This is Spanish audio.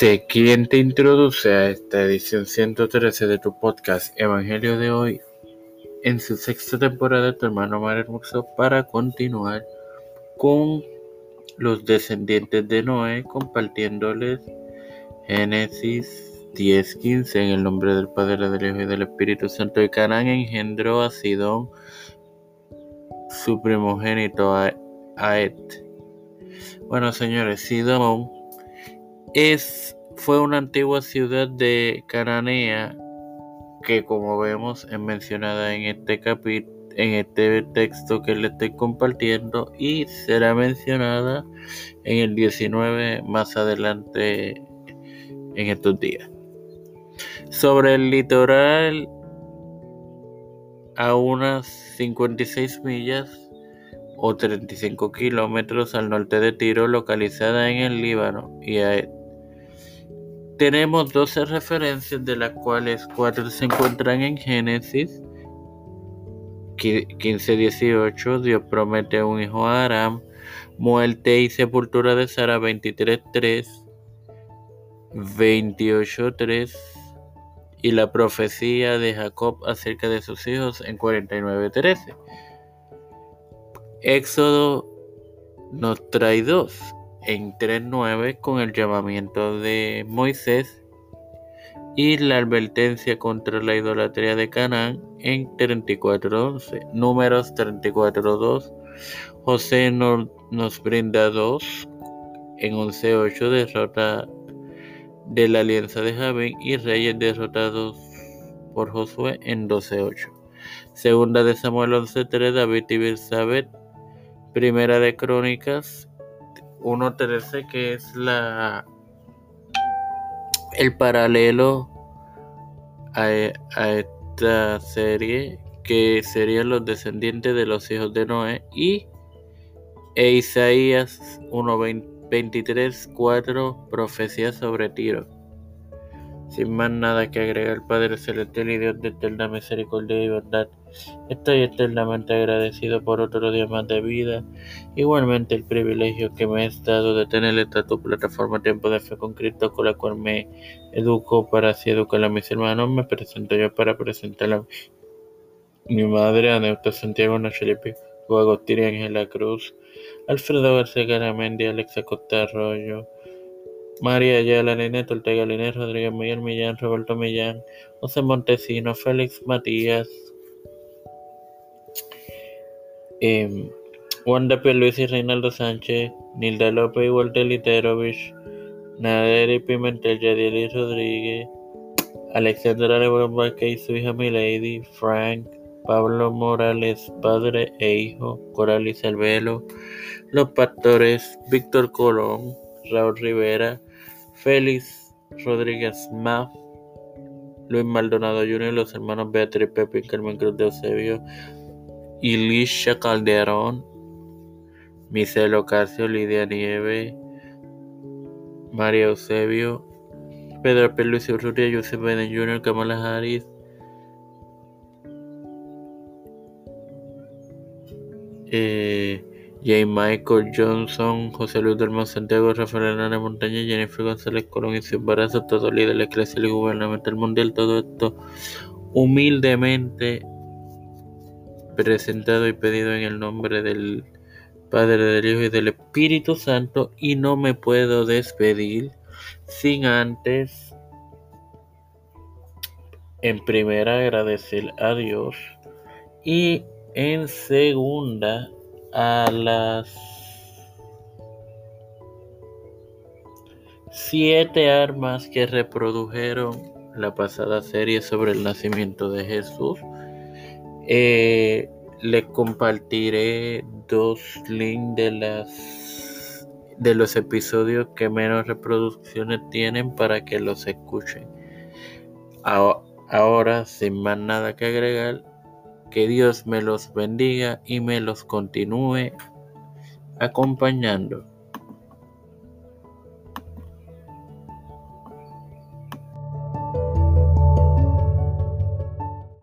Este, quien te introduce a esta edición 113 de tu podcast Evangelio de hoy, en su sexta temporada, tu hermano Mar Hermoso, para continuar con los descendientes de Noé, compartiéndoles Génesis 10:15 en el nombre del Padre, del Hijo y del Espíritu Santo. Y Canaán engendró a Sidón, su primogénito, a Aet. Bueno, señores, Sidón es, fue una antigua ciudad de Cananea que como vemos es mencionada en este capítulo en este texto que le estoy compartiendo y será mencionada en el 19 más adelante en estos días. Sobre el litoral a unas 56 millas o 35 kilómetros al norte de Tiro, localizada en el Líbano y a tenemos 12 referencias, de las cuales 4 se encuentran en Génesis 15:18. Dios promete un hijo a Aram. Muerte y sepultura de Sara 23:3. 28:3. Y la profecía de Jacob acerca de sus hijos en 49:13. Éxodo nos trae dos en 3.9 con el llamamiento de Moisés y la advertencia contra la idolatría de Canaán en 34.11. Números 34.2. José nos brinda dos en 11.8 derrota de la alianza de Javín y reyes derrotados por Josué en 12.8. Segunda de Samuel 11.3 David y Bersabet. Primera de Crónicas 1.13 que es la el paralelo a, esta serie que serían los descendientes de los hijos de Noé y e Isaías 1.23 4 profecía sobre Tiro sin más nada que agregar Padre Celestial y Dios de eterna misericordia y verdad Estoy eternamente agradecido por otro día más de vida. Igualmente el privilegio que me has dado de tener esta tu plataforma Tiempo de Fe con Cristo con la cual me educo para así educar a mis hermanos. Me presento yo para presentar a mi madre, Aneuta Santiago Nachelipi, Agostín Ángela Cruz, Alfredo García Garamendi, Alexa Costa Arroyo, María Ayala, Neto Ortega Linés, Rodríguez Miguel Millán, Roberto Millán, José Montesino, Félix Matías, eh, Wanda Luis y Reinaldo Sánchez, Nilda López y Walter Literovich, Naderi Pimentel, Yadieli Rodríguez, Alexandra Lebron Vázquez y su hija Milady, Frank, Pablo Morales, padre e hijo, Coralis Alvelo, Los Pastores, Víctor Colón, Raúl Rivera, Félix Rodríguez Maff, Luis Maldonado Jr., los hermanos Beatriz Pepe y Carmen Cruz de Eusebio, Ilisha Calderón, Michelle Ocasio, Lidia Nieve, María Eusebio, Pedro P. Luis Urrutia, Joseph Biden Jr., Kamala Harris, eh, J. Michael Johnson, José Luis del Santiago, Rafael Hernández Montaña, Jennifer González Colón y su embarazo, todo líder Iglesia y gubernamental mundial, todo esto humildemente presentado y pedido en el nombre del Padre, del Hijo y del Espíritu Santo y no me puedo despedir sin antes en primera agradecer a Dios y en segunda a las siete armas que reprodujeron la pasada serie sobre el nacimiento de Jesús eh, le compartiré dos links de las de los episodios que menos reproducciones tienen para que los escuchen. Ahora, sin más nada que agregar, que Dios me los bendiga y me los continúe acompañando.